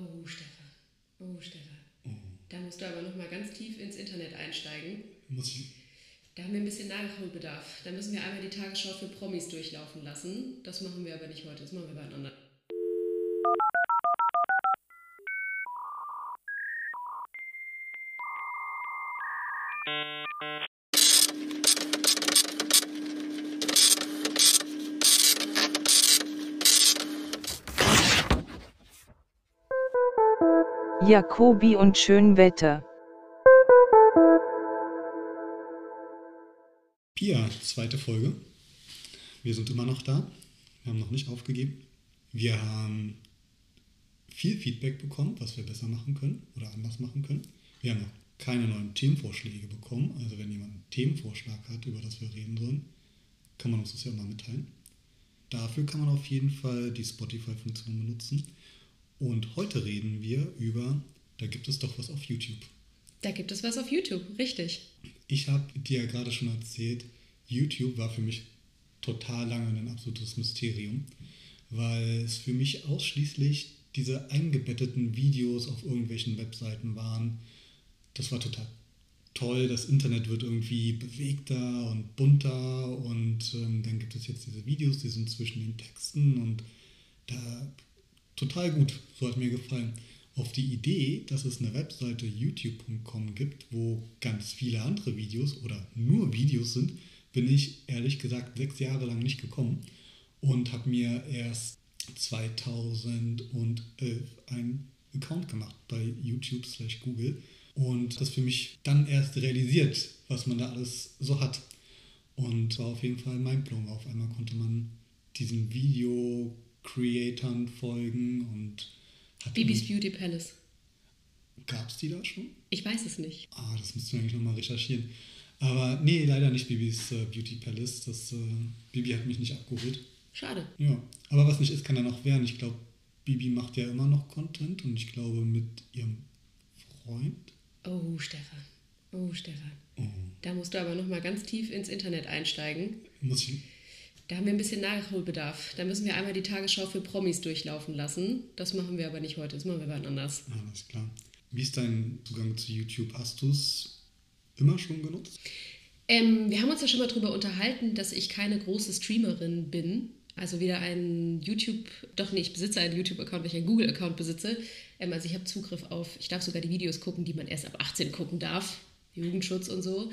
Oh, Stefan. Oh, Stefan. Da musst du aber noch mal ganz tief ins Internet einsteigen. Muss ich. Da haben wir ein bisschen Nachholbedarf. Da müssen wir einmal die Tagesschau für Promis durchlaufen lassen. Das machen wir aber nicht heute, das machen wir beieinander. Jacobi und Schönwetter. Pia, zweite Folge. Wir sind immer noch da. Wir haben noch nicht aufgegeben. Wir haben viel Feedback bekommen, was wir besser machen können oder anders machen können. Wir haben noch keine neuen Themenvorschläge bekommen. Also wenn jemand einen Themenvorschlag hat, über das wir reden sollen, kann man uns das ja mal mitteilen. Dafür kann man auf jeden Fall die Spotify-Funktion benutzen. Und heute reden wir über, da gibt es doch was auf YouTube. Da gibt es was auf YouTube, richtig. Ich habe dir ja gerade schon erzählt, YouTube war für mich total lange ein absolutes Mysterium, weil es für mich ausschließlich diese eingebetteten Videos auf irgendwelchen Webseiten waren. Das war total toll. Das Internet wird irgendwie bewegter und bunter und ähm, dann gibt es jetzt diese Videos, die sind zwischen den Texten und da total gut. So hat mir gefallen. Auf die Idee, dass es eine Webseite youtube.com gibt, wo ganz viele andere Videos oder nur Videos sind, bin ich ehrlich gesagt sechs Jahre lang nicht gekommen und habe mir erst 2011 einen Account gemacht bei YouTube slash Google und das für mich dann erst realisiert, was man da alles so hat. Und war auf jeden Fall mein Blowing. Auf einmal konnte man diesen Video-Creatoren folgen und hat Bibis Beauty Palace. Gab es die da schon? Ich weiß es nicht. Ah, das müssten wir eigentlich nochmal recherchieren. Aber nee, leider nicht Bibis äh, Beauty Palace. Das, äh, Bibi hat mich nicht abgeholt. Schade. Ja, aber was nicht ist, kann ja noch werden. Ich glaube, Bibi macht ja immer noch Content und ich glaube mit ihrem Freund. Oh, Stefan. Oh, Stefan. Oh, Da musst du aber noch mal ganz tief ins Internet einsteigen. muss ich. Da haben wir ein bisschen Nachholbedarf. Da müssen wir einmal die Tagesschau für Promis durchlaufen lassen. Das machen wir aber nicht heute, das machen wir wann anders. Ah, alles klar. Wie ist dein Zugang zu YouTube? Hast du es immer schon genutzt? Ähm, wir haben uns ja schon mal darüber unterhalten, dass ich keine große Streamerin bin. Also weder ein YouTube, doch nee, ich besitze einen YouTube-Account, weil ich einen Google-Account besitze. Ähm, also ich habe Zugriff auf, ich darf sogar die Videos gucken, die man erst ab 18 gucken darf. Jugendschutz und so.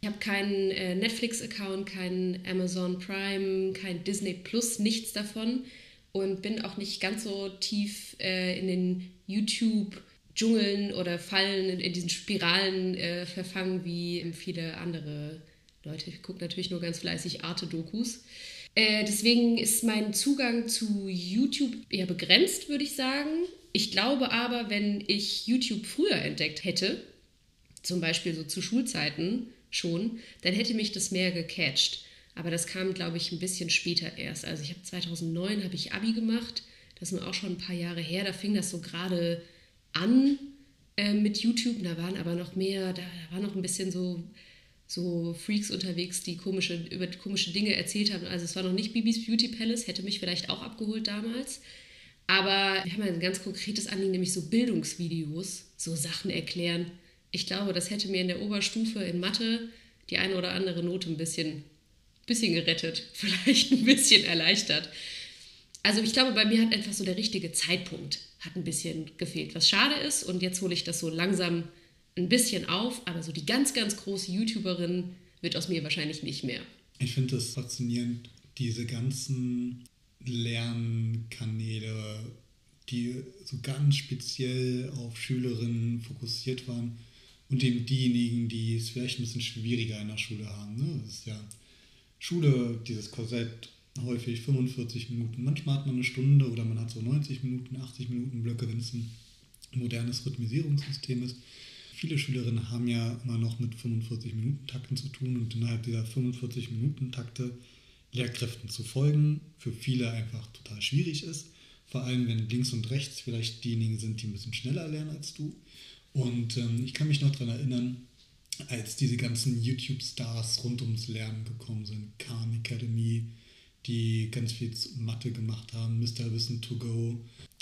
Ich habe keinen äh, Netflix-Account, keinen Amazon Prime, kein Disney Plus, nichts davon. Und bin auch nicht ganz so tief äh, in den YouTube-Dschungeln oder Fallen, in, diesen Spiralen äh, verfangen wie viele andere Leute. Ich gucke natürlich nur ganz fleißig Arte-Dokus. Äh, deswegen ist mein Zugang zu YouTube eher begrenzt, würde ich sagen. Ich glaube aber, wenn ich YouTube früher entdeckt hätte, zum Beispiel so zu Schulzeiten schon, dann hätte mich das mehr gecatcht. Aber das kam, glaube ich, ein bisschen später erst. Also ich habe 2009 habe ich Abi gemacht. Das ist nun auch schon ein paar Jahre her. Da fing das so gerade an äh, mit YouTube. Da waren aber noch mehr, da, da war noch ein bisschen so, so Freaks unterwegs, die komische, über komische Dinge erzählt haben. Also es war noch nicht Bibis Beauty Palace, hätte mich vielleicht auch abgeholt damals. Aber wir haben ein ganz konkretes Anliegen, nämlich so Bildungsvideos, so Sachen erklären. Ich glaube, das hätte mir in der Oberstufe in Mathe die eine oder andere Note ein bisschen, bisschen gerettet, vielleicht ein bisschen erleichtert. Also ich glaube, bei mir hat einfach so der richtige Zeitpunkt hat ein bisschen gefehlt, was schade ist. Und jetzt hole ich das so langsam ein bisschen auf, aber so die ganz, ganz große YouTuberin wird aus mir wahrscheinlich nicht mehr. Ich finde es faszinierend, diese ganzen Lernkanäle, die so ganz speziell auf Schülerinnen fokussiert waren und eben diejenigen, die es vielleicht ein bisschen schwieriger in der Schule haben. Ne? Das ist ja Schule, dieses Korsett, häufig 45 Minuten. Manchmal hat man eine Stunde oder man hat so 90 Minuten, 80 Minuten Blöcke, wenn es ein modernes Rhythmisierungssystem ist. Viele Schülerinnen haben ja immer noch mit 45 Minuten Takten zu tun und innerhalb dieser 45 Minuten Takte Lehrkräften zu folgen, für viele einfach total schwierig ist. Vor allem, wenn links und rechts vielleicht diejenigen sind, die ein bisschen schneller lernen als du. Und ähm, ich kann mich noch daran erinnern, als diese ganzen YouTube-Stars rund ums Lernen gekommen sind, Khan Academy, die ganz viel Mathe gemacht haben, Mr. Wissen to go.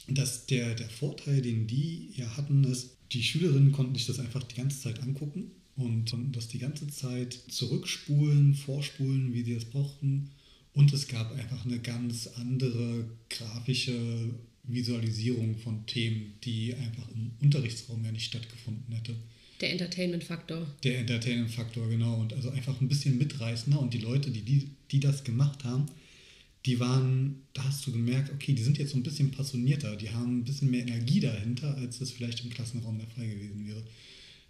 Dass der, der Vorteil, den die ja hatten, ist, die Schülerinnen konnten sich das einfach die ganze Zeit angucken und konnten das die ganze Zeit zurückspulen, vorspulen, wie sie es brauchten. Und es gab einfach eine ganz andere grafische Visualisierung von Themen, die einfach im Unterrichtsraum ja nicht stattgefunden hätte. Der Entertainment-Faktor. Der Entertainment-Faktor, genau. Und also einfach ein bisschen mitreißender. Und die Leute, die, die, die das gemacht haben, die waren, da hast du gemerkt, okay, die sind jetzt so ein bisschen passionierter, die haben ein bisschen mehr Energie dahinter, als das vielleicht im Klassenraum der Fall gewesen wäre.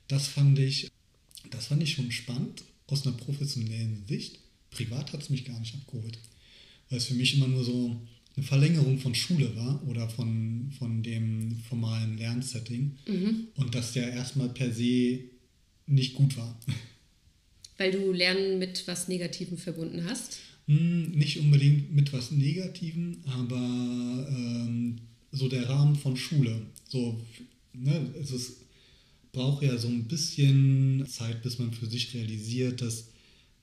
Das fand ich, das fand ich schon spannend aus einer professionellen Sicht. Privat hat es mich gar nicht abgeholt, weil es für mich immer nur so eine Verlängerung von Schule war oder von, von dem formalen Lernsetting mhm. und das ja erstmal per se nicht gut war. Weil du Lernen mit was Negativem verbunden hast? Hm, nicht unbedingt mit was Negativem, aber ähm, so der Rahmen von Schule. So, ne, es ist, braucht ja so ein bisschen Zeit, bis man für sich realisiert, dass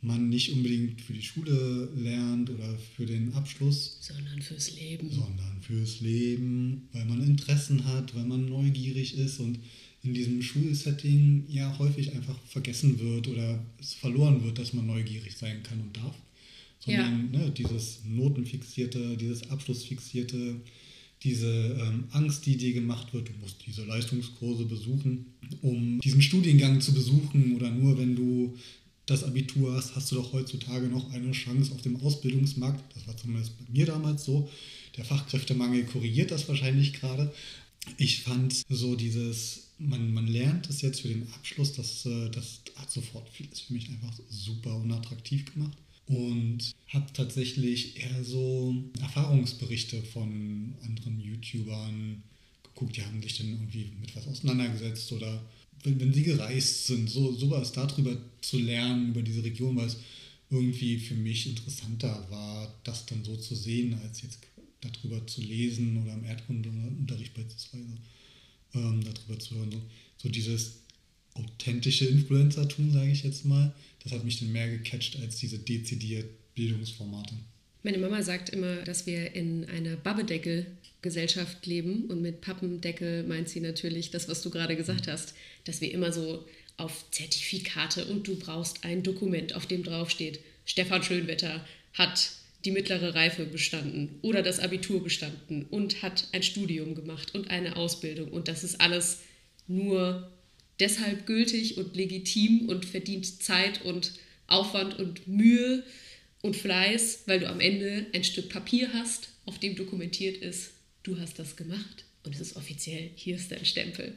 man nicht unbedingt für die Schule lernt oder für den Abschluss, sondern fürs Leben. Sondern fürs Leben, weil man Interessen hat, weil man neugierig ist und in diesem Schulsetting ja häufig einfach vergessen wird oder es verloren wird, dass man neugierig sein kann und darf. Sondern ja. ne, dieses Notenfixierte, dieses Abschlussfixierte, diese ähm, Angst, die dir gemacht wird, du musst diese Leistungskurse besuchen, um diesen Studiengang zu besuchen oder nur wenn du das Abitur hast, hast du doch heutzutage noch eine Chance auf dem Ausbildungsmarkt. Das war zumindest bei mir damals so. Der Fachkräftemangel korrigiert das wahrscheinlich gerade. Ich fand so dieses, man, man lernt es jetzt für den Abschluss, das, äh, das hat sofort vieles für mich einfach super unattraktiv gemacht. Und habe tatsächlich eher so Erfahrungsberichte von anderen YouTubern geguckt, die haben sich dann irgendwie mit was auseinandergesetzt oder wenn, wenn sie gereist sind, so sowas darüber zu lernen, über diese Region, weil es irgendwie für mich interessanter war, das dann so zu sehen, als jetzt darüber zu lesen oder im Erdkundeunterricht beispielsweise ähm, darüber zu hören. So, so dieses authentische Influencer-Tun, sage ich jetzt mal, das hat mich dann mehr gecatcht als diese dezidiert Bildungsformate. Meine Mama sagt immer, dass wir in einer Babbedeckel-Gesellschaft leben. Und mit Pappendeckel meint sie natürlich das, was du gerade gesagt hast, dass wir immer so auf Zertifikate und du brauchst ein Dokument, auf dem draufsteht, Stefan Schönwetter hat die mittlere Reife bestanden oder das Abitur bestanden und hat ein Studium gemacht und eine Ausbildung. Und das ist alles nur deshalb gültig und legitim und verdient Zeit und Aufwand und Mühe und Fleiß, weil du am Ende ein Stück Papier hast, auf dem dokumentiert ist, du hast das gemacht und es ist offiziell, hier ist dein Stempel.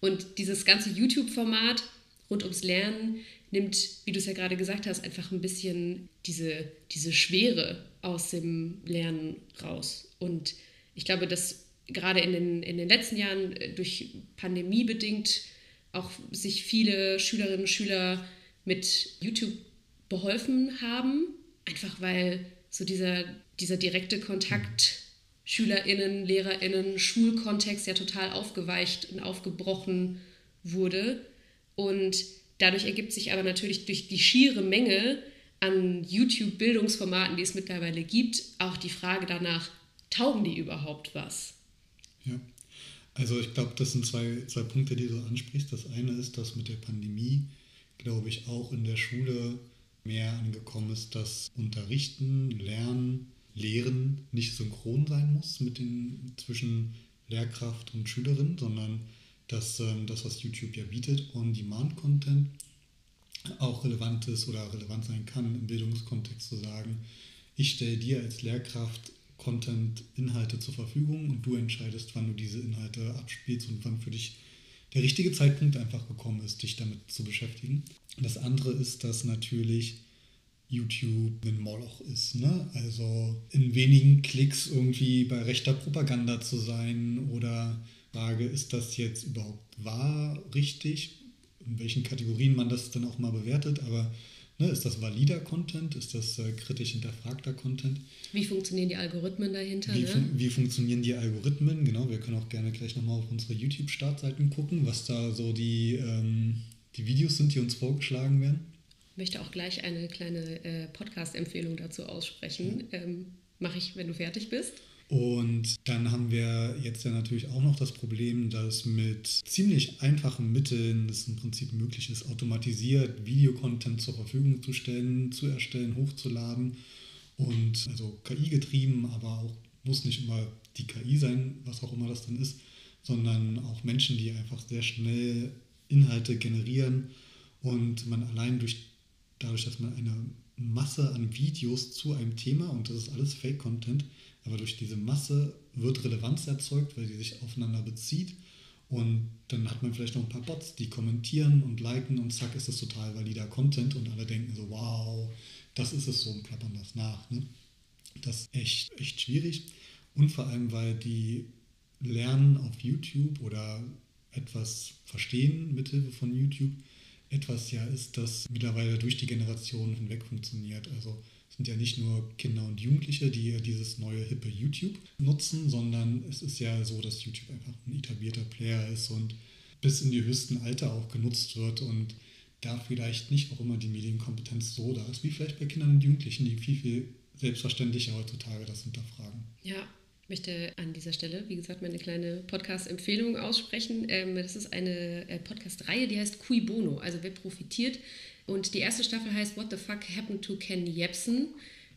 Und dieses ganze YouTube-Format rund ums Lernen nimmt, wie du es ja gerade gesagt hast, einfach ein bisschen diese, diese Schwere aus dem Lernen raus. Und ich glaube, dass gerade in den, in den letzten Jahren äh, durch Pandemie bedingt auch sich viele Schülerinnen und Schüler mit YouTube beholfen haben Einfach weil so dieser, dieser direkte Kontakt SchülerInnen, LehrerInnen, Schulkontext ja total aufgeweicht und aufgebrochen wurde. Und dadurch ergibt sich aber natürlich durch die schiere Menge an YouTube-Bildungsformaten, die es mittlerweile gibt, auch die Frage danach, taugen die überhaupt was? Ja, also ich glaube, das sind zwei, zwei Punkte, die du ansprichst. Das eine ist, dass mit der Pandemie, glaube ich, auch in der Schule mehr angekommen ist, dass Unterrichten, Lernen, Lehren nicht synchron sein muss mit den, zwischen Lehrkraft und Schülerin, sondern dass ähm, das, was YouTube ja bietet, On-Demand-Content, auch relevant ist oder relevant sein kann im Bildungskontext zu sagen, ich stelle dir als Lehrkraft Content-Inhalte zur Verfügung und du entscheidest, wann du diese Inhalte abspielst und wann für dich der richtige Zeitpunkt einfach gekommen ist, dich damit zu beschäftigen. Das andere ist, dass natürlich YouTube ein Moloch ist. Ne? Also in wenigen Klicks irgendwie bei rechter Propaganda zu sein oder Frage, ist das jetzt überhaupt wahr, richtig? In welchen Kategorien man das dann auch mal bewertet, aber ne, ist das valider Content? Ist das äh, kritisch hinterfragter Content? Wie funktionieren die Algorithmen dahinter? Wie, ne? fun wie funktionieren die Algorithmen? Genau, wir können auch gerne gleich nochmal auf unsere YouTube-Startseiten gucken, was da so die, ähm, die Videos sind, die uns vorgeschlagen werden. Möchte auch gleich eine kleine äh, Podcast-Empfehlung dazu aussprechen. Ähm, Mache ich, wenn du fertig bist. Und dann haben wir jetzt ja natürlich auch noch das Problem, dass mit ziemlich einfachen Mitteln es im Prinzip möglich ist, automatisiert Videocontent zur Verfügung zu stellen, zu erstellen, hochzuladen. Und also KI getrieben, aber auch muss nicht immer die KI sein, was auch immer das dann ist, sondern auch Menschen, die einfach sehr schnell Inhalte generieren und man allein durch, dadurch, dass man eine Masse an Videos zu einem Thema, und das ist alles Fake-Content, aber durch diese Masse wird Relevanz erzeugt, weil sie sich aufeinander bezieht. Und dann hat man vielleicht noch ein paar Bots, die kommentieren und liken und zack ist es total valider Content und alle denken so, wow, das ist es so und klappern das nach. Ne? Das ist echt, echt schwierig. Und vor allem, weil die lernen auf YouTube oder etwas verstehen mithilfe von YouTube, etwas ja ist, das mittlerweile durch die Generationen hinweg funktioniert. Also sind ja nicht nur Kinder und Jugendliche, die dieses neue hippe YouTube nutzen, sondern es ist ja so, dass YouTube einfach ein etablierter Player ist und bis in die höchsten Alter auch genutzt wird und da vielleicht nicht auch immer die Medienkompetenz so da ist, wie vielleicht bei Kindern und Jugendlichen, die viel, viel selbstverständlicher heutzutage das hinterfragen. Ja, möchte an dieser Stelle, wie gesagt, meine kleine Podcast-Empfehlung aussprechen. Ähm, das ist eine äh, Podcast-Reihe, die heißt Cui Bono, also wer profitiert. Und die erste Staffel heißt What the Fuck Happened to Ken Jebsen,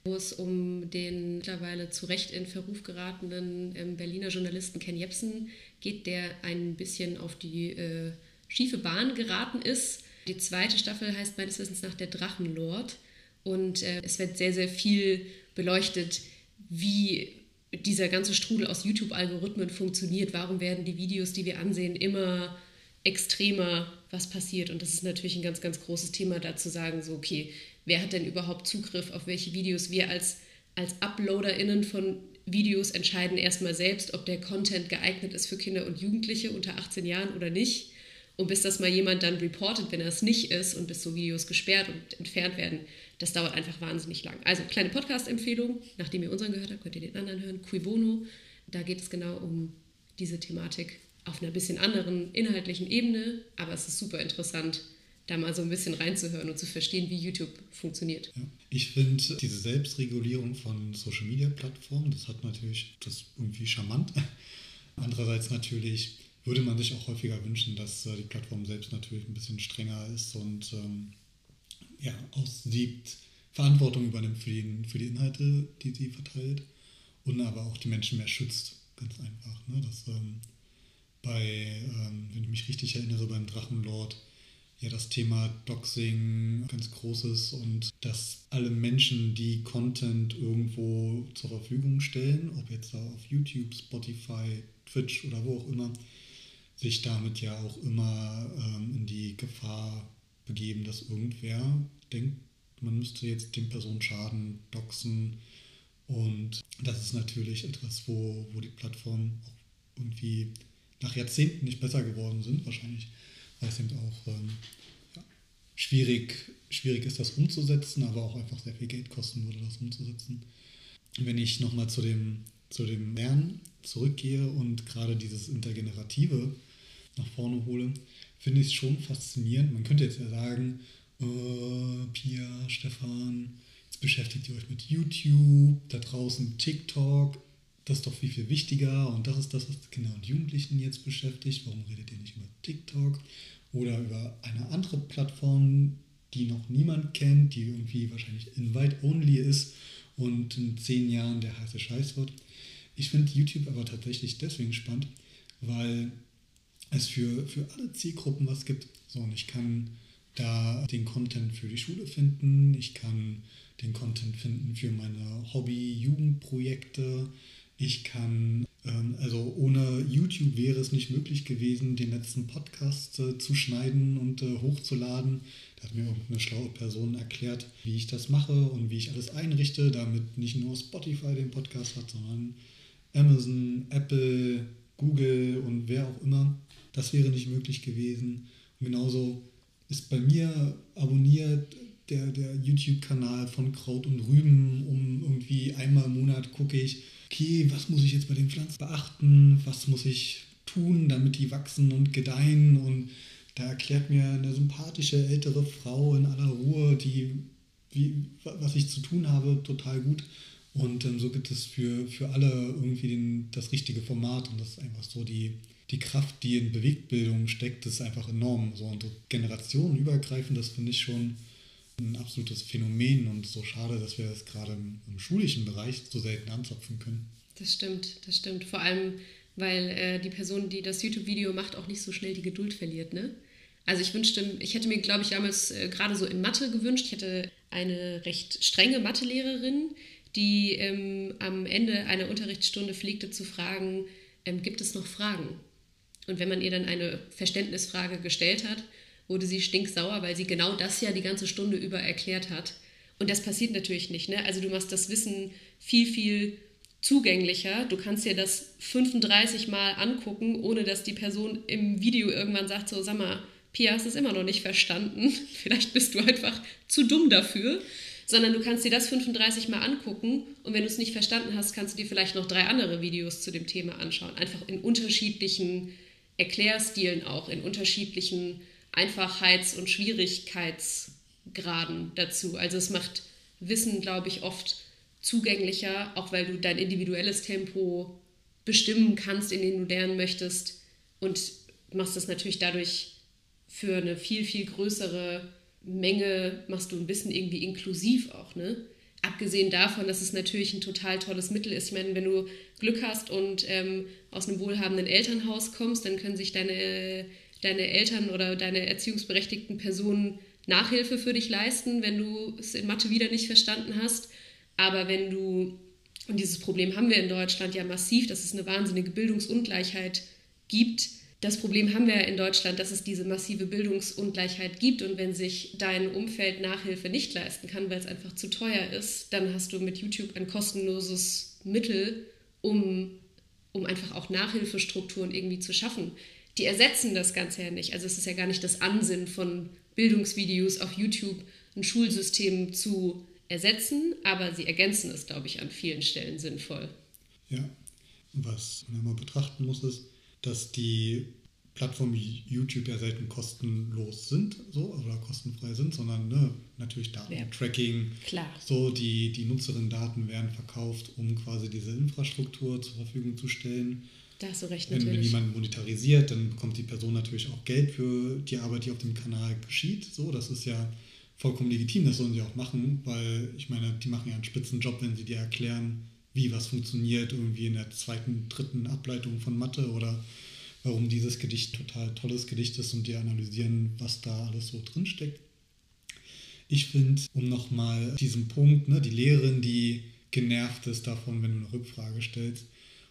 wo es um den mittlerweile zu Recht in Verruf geratenen ähm, Berliner Journalisten Ken Jebsen geht, der ein bisschen auf die äh, schiefe Bahn geraten ist. Die zweite Staffel heißt meines Wissens nach Der Drachenlord. Und äh, es wird sehr, sehr viel beleuchtet, wie dieser ganze Strudel aus YouTube-Algorithmen funktioniert. Warum werden die Videos, die wir ansehen, immer extremer, was passiert? Und das ist natürlich ein ganz, ganz großes Thema, da zu sagen, so, okay, wer hat denn überhaupt Zugriff auf welche Videos? Wir als, als UploaderInnen von Videos entscheiden erstmal selbst, ob der Content geeignet ist für Kinder und Jugendliche unter 18 Jahren oder nicht. Und bis das mal jemand dann reportet, wenn er es nicht ist und bis so Videos gesperrt und entfernt werden, das dauert einfach wahnsinnig lang. Also kleine Podcast-Empfehlung, nachdem ihr unseren gehört habt, könnt ihr den anderen hören. Cui Bono, da geht es genau um diese Thematik auf einer bisschen anderen inhaltlichen Ebene, aber es ist super interessant, da mal so ein bisschen reinzuhören und zu verstehen, wie YouTube funktioniert. Ja. Ich finde diese Selbstregulierung von Social-Media-Plattformen, das hat natürlich das irgendwie charmant. Andererseits natürlich würde man sich auch häufiger wünschen, dass äh, die Plattform selbst natürlich ein bisschen strenger ist und ähm, ja, aussiebt, Verantwortung übernimmt für die, für die Inhalte, die sie verteilt und aber auch die Menschen mehr schützt, ganz einfach. Ne? Dass ähm, bei, ähm, wenn ich mich richtig erinnere, beim Drachenlord ja das Thema Doxing ganz groß ist und dass alle Menschen, die Content irgendwo zur Verfügung stellen, ob jetzt auf YouTube, Spotify, Twitch oder wo auch immer, sich damit ja auch immer ähm, in die Gefahr begeben, dass irgendwer denkt, man müsste jetzt den Personen schaden, doxen. Und das ist natürlich etwas, wo, wo die Plattformen auch irgendwie nach Jahrzehnten nicht besser geworden sind, wahrscheinlich, weil es eben auch ähm, ja, schwierig, schwierig ist, das umzusetzen, aber auch einfach sehr viel Geld kosten würde, das umzusetzen. Wenn ich nochmal zu dem, zu dem Lernen zurückgehe und gerade dieses Intergenerative nach vorne hole, finde ich es schon faszinierend. Man könnte jetzt ja sagen, oh, Pia, Stefan, jetzt beschäftigt ihr euch mit YouTube, da draußen TikTok, das ist doch viel, viel wichtiger und das ist das, was Kinder und Jugendlichen jetzt beschäftigt. Warum redet ihr nicht über TikTok oder über eine andere Plattform, die noch niemand kennt, die irgendwie wahrscheinlich invite-only ist und in zehn Jahren der heiße Scheiß wird? Ich finde YouTube aber tatsächlich deswegen spannend, weil es für, für alle Zielgruppen was gibt. So, und ich kann da den Content für die Schule finden, ich kann den Content finden für meine Hobby-Jugendprojekte, ich kann, ähm, also ohne YouTube wäre es nicht möglich gewesen, den letzten Podcast äh, zu schneiden und äh, hochzuladen. Da hat mir irgendeine schlaue Person erklärt, wie ich das mache und wie ich alles einrichte, damit nicht nur Spotify den Podcast hat, sondern Amazon, Apple, Google und wer auch immer. Das wäre nicht möglich gewesen. Und genauso ist bei mir abonniert der, der YouTube-Kanal von Kraut und Rüben. Um irgendwie einmal im Monat gucke ich, okay, was muss ich jetzt bei den Pflanzen beachten? Was muss ich tun, damit die wachsen und gedeihen? Und da erklärt mir eine sympathische ältere Frau in aller Ruhe, die, wie, was ich zu tun habe, total gut. Und ähm, so gibt es für, für alle irgendwie den, das richtige Format und das ist einfach so die, die Kraft, die in Bewegtbildung steckt, ist einfach enorm. So und so generationenübergreifend, das finde ich schon ein absolutes Phänomen und so schade, dass wir das gerade im, im schulischen Bereich so selten anzapfen können. Das stimmt, das stimmt. Vor allem, weil äh, die Person, die das YouTube-Video macht, auch nicht so schnell die Geduld verliert, ne? Also ich wünschte, ich hätte mir, glaube ich, damals äh, gerade so in Mathe gewünscht, ich hätte eine recht strenge Mathelehrerin, die ähm, am Ende einer Unterrichtsstunde pflegte zu fragen, ähm, gibt es noch Fragen? Und wenn man ihr dann eine Verständnisfrage gestellt hat, wurde sie stinksauer, weil sie genau das ja die ganze Stunde über erklärt hat. Und das passiert natürlich nicht. Ne? Also du machst das Wissen viel, viel zugänglicher. Du kannst dir das 35 Mal angucken, ohne dass die Person im Video irgendwann sagt, so sag mal, Pia, hast es immer noch nicht verstanden. Vielleicht bist du einfach zu dumm dafür. Sondern du kannst dir das 35 Mal angucken und wenn du es nicht verstanden hast, kannst du dir vielleicht noch drei andere Videos zu dem Thema anschauen. Einfach in unterschiedlichen Erklärstilen auch, in unterschiedlichen Einfachheits- und Schwierigkeitsgraden dazu. Also es macht Wissen, glaube ich, oft zugänglicher, auch weil du dein individuelles Tempo bestimmen kannst, in dem du lernen möchtest und machst das natürlich dadurch für eine viel, viel größere Menge, machst du ein Wissen irgendwie inklusiv auch, ne? Abgesehen davon, dass es natürlich ein total tolles Mittel ist. Ich meine, wenn du Glück hast und ähm, aus einem wohlhabenden Elternhaus kommst, dann können sich deine deine Eltern oder deine erziehungsberechtigten Personen Nachhilfe für dich leisten, wenn du es in Mathe wieder nicht verstanden hast. Aber wenn du, und dieses Problem haben wir in Deutschland ja massiv, dass es eine wahnsinnige Bildungsungleichheit gibt. Das Problem haben wir ja in Deutschland, dass es diese massive Bildungsungleichheit gibt. Und wenn sich dein Umfeld Nachhilfe nicht leisten kann, weil es einfach zu teuer ist, dann hast du mit YouTube ein kostenloses Mittel, um, um einfach auch Nachhilfestrukturen irgendwie zu schaffen die ersetzen das Ganze ja nicht. Also es ist ja gar nicht das Ansinnen von Bildungsvideos auf YouTube, ein Schulsystem zu ersetzen, aber sie ergänzen es, glaube ich, an vielen Stellen sinnvoll. Ja, was man immer betrachten muss, ist, dass die Plattformen wie YouTube ja selten kostenlos sind, so oder kostenfrei sind, sondern ne, natürlich Datentracking. Ja, klar. So, die, die Nutzerinnen-Daten werden verkauft, um quasi diese Infrastruktur zur Verfügung zu stellen. Da hast du recht, wenn, natürlich. Wenn jemand monetarisiert, dann bekommt die Person natürlich auch Geld für die Arbeit, die auf dem Kanal geschieht. So, das ist ja vollkommen legitim, das sollen sie auch machen, weil ich meine, die machen ja einen Spitzenjob, wenn sie dir erklären, wie was funktioniert, irgendwie in der zweiten, dritten Ableitung von Mathe oder warum dieses Gedicht total tolles Gedicht ist und die analysieren, was da alles so drinsteckt. Ich finde, um nochmal diesen Punkt, ne, die Lehrerin, die genervt ist davon, wenn du eine Rückfrage stellst,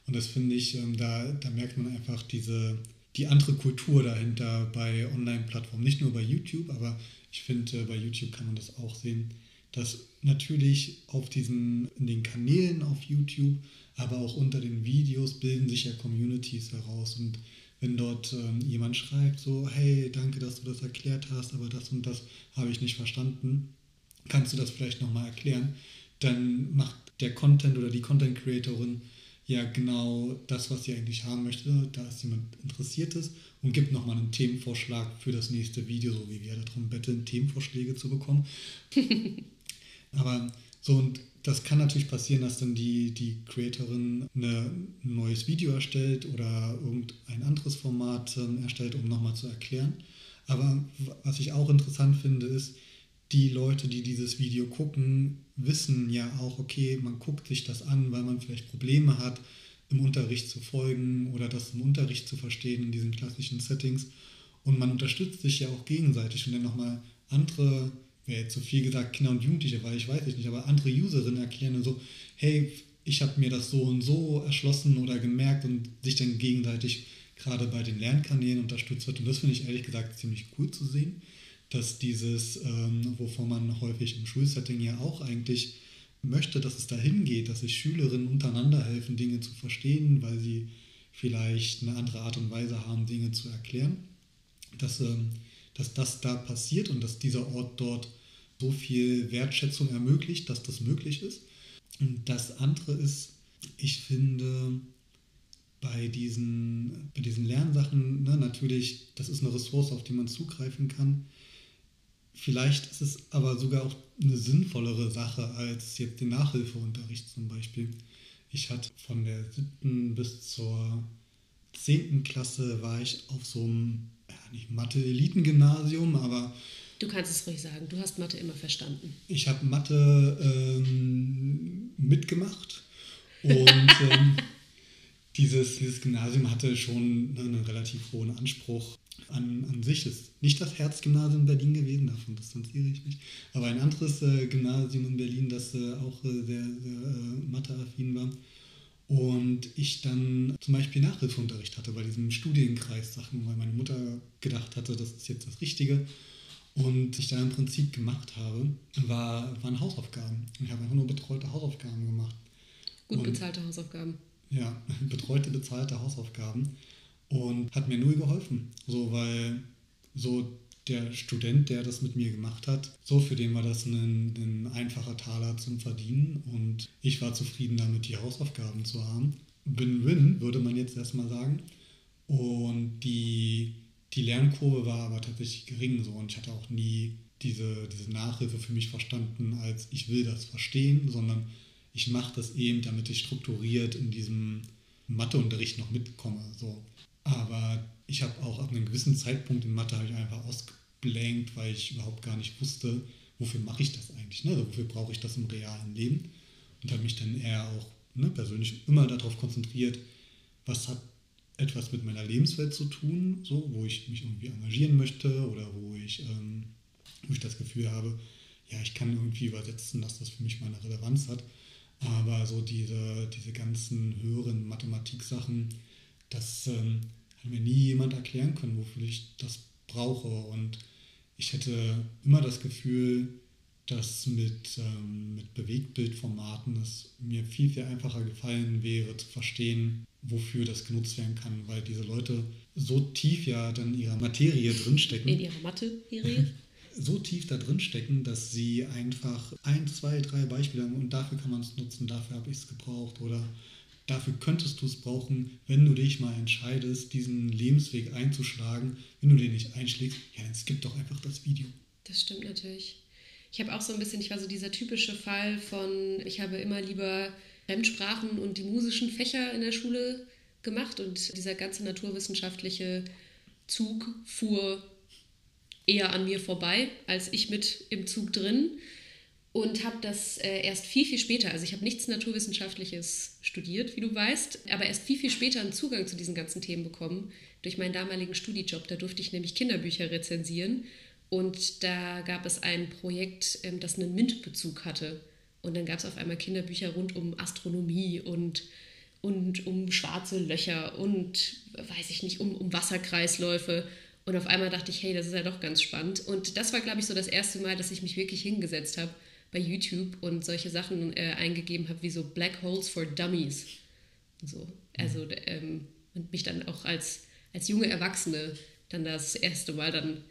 und das finde ich, ähm, da, da merkt man einfach diese, die andere Kultur dahinter bei Online-Plattformen. Nicht nur bei YouTube, aber ich finde, äh, bei YouTube kann man das auch sehen, dass natürlich auf diesen, in den Kanälen auf YouTube, aber auch unter den Videos bilden sich ja Communities heraus. Und wenn dort ähm, jemand schreibt, so, hey, danke, dass du das erklärt hast, aber das und das habe ich nicht verstanden, kannst du das vielleicht nochmal erklären? Dann macht der Content oder die Content-Creatorin ja genau das, was sie eigentlich haben möchte. Da ist jemand Interessiertes und gibt nochmal einen Themenvorschlag für das nächste Video, so wie wir darum betteln, Themenvorschläge zu bekommen. Aber so, und das kann natürlich passieren, dass dann die, die Creatorin eine, ein neues Video erstellt oder irgendein anderes Format äh, erstellt, um nochmal zu erklären. Aber was ich auch interessant finde, ist, die Leute, die dieses Video gucken, wissen ja auch, okay, man guckt sich das an, weil man vielleicht Probleme hat, im Unterricht zu folgen oder das im Unterricht zu verstehen in diesen klassischen Settings. Und man unterstützt sich ja auch gegenseitig. Und dann nochmal andere, wäre jetzt zu so viel gesagt, Kinder und Jugendliche, weil ich weiß nicht, aber andere Userinnen erklären so, hey, ich habe mir das so und so erschlossen oder gemerkt und sich dann gegenseitig gerade bei den Lernkanälen unterstützt wird. Und das finde ich ehrlich gesagt ziemlich cool zu sehen dass dieses, ähm, wovon man häufig im Schulsetting ja auch eigentlich möchte, dass es dahin geht, dass sich Schülerinnen untereinander helfen, Dinge zu verstehen, weil sie vielleicht eine andere Art und Weise haben, Dinge zu erklären, dass, ähm, dass das da passiert und dass dieser Ort dort so viel Wertschätzung ermöglicht, dass das möglich ist. Und das andere ist, ich finde, bei diesen, bei diesen Lernsachen, ne, natürlich, das ist eine Ressource, auf die man zugreifen kann. Vielleicht ist es aber sogar auch eine sinnvollere Sache als jetzt den Nachhilfeunterricht zum Beispiel. Ich hatte von der siebten bis zur zehnten Klasse war ich auf so einem, nicht Mathe-Elitengymnasium, aber Du kannst es ruhig sagen, du hast Mathe immer verstanden. ich habe Mathe ähm, mitgemacht und ähm, dieses, dieses Gymnasium hatte schon einen relativ hohen Anspruch an, an sich. Ist nicht das Herzgymnasium in Berlin gewesen, davon distanziere ich mich, aber ein anderes äh, Gymnasium in Berlin, das äh, auch äh, sehr, sehr äh, matheaffin war. Und ich dann zum Beispiel Nachhilfeunterricht hatte bei diesem Studienkreis Sachen, weil meine Mutter gedacht hatte, das ist jetzt das Richtige. Und ich da im Prinzip gemacht habe, war, waren Hausaufgaben. Ich habe einfach nur betreute Hausaufgaben gemacht. Gut Und- bezahlte Hausaufgaben. Ja, betreute, bezahlte Hausaufgaben. Und hat mir null geholfen. So, weil so der Student, der das mit mir gemacht hat, so für den war das ein, ein einfacher Taler zum Verdienen. Und ich war zufrieden damit, die Hausaufgaben zu haben. Win-win, würde man jetzt erstmal sagen. Und die, die Lernkurve war aber tatsächlich gering so und ich hatte auch nie diese, diese Nachhilfe für mich verstanden als ich will das verstehen, sondern ich mache das eben, damit ich strukturiert in diesem Matheunterricht noch mitkomme. So. Aber ich habe auch ab einem gewissen Zeitpunkt in Mathe halt einfach ausgeblankt, weil ich überhaupt gar nicht wusste, wofür mache ich das eigentlich, ne? also wofür brauche ich das im realen Leben und habe mich dann eher auch ne, persönlich immer darauf konzentriert, was hat etwas mit meiner Lebenswelt zu tun, so, wo ich mich irgendwie engagieren möchte oder wo ich, ähm, wo ich das Gefühl habe, ja, ich kann irgendwie übersetzen, dass das für mich mal eine Relevanz hat. Aber so diese, diese ganzen höheren Mathematiksachen, das ähm, hat mir nie jemand erklären können, wofür ich das brauche. Und ich hätte immer das Gefühl, dass mit, ähm, mit Bewegtbildformaten es mir viel, viel einfacher gefallen wäre zu verstehen, wofür das genutzt werden kann, weil diese Leute so tief ja dann in ihrer Materie drinstecken In ihrer Mathe-Serie. so tief da drin stecken, dass sie einfach ein, zwei, drei Beispiele haben und dafür kann man es nutzen, dafür habe ich es gebraucht oder dafür könntest du es brauchen, wenn du dich mal entscheidest, diesen Lebensweg einzuschlagen. Wenn du den nicht einschlägst, ja, dann skip doch einfach das Video. Das stimmt natürlich. Ich habe auch so ein bisschen, ich war so dieser typische Fall von, ich habe immer lieber Fremdsprachen und die musischen Fächer in der Schule gemacht und dieser ganze naturwissenschaftliche Zug fuhr eher an mir vorbei, als ich mit im Zug drin und habe das äh, erst viel, viel später, also ich habe nichts Naturwissenschaftliches studiert, wie du weißt, aber erst viel, viel später einen Zugang zu diesen ganzen Themen bekommen, durch meinen damaligen Studijob. Da durfte ich nämlich Kinderbücher rezensieren und da gab es ein Projekt, ähm, das einen MINT-Bezug hatte. Und dann gab es auf einmal Kinderbücher rund um Astronomie und, und um schwarze Löcher und, weiß ich nicht, um, um Wasserkreisläufe. Und auf einmal dachte ich, hey, das ist ja doch ganz spannend. Und das war, glaube ich, so das erste Mal, dass ich mich wirklich hingesetzt habe bei YouTube und solche Sachen äh, eingegeben habe, wie so Black Holes for Dummies. So. Also, ähm, und mich dann auch als, als junge Erwachsene dann das erste Mal dann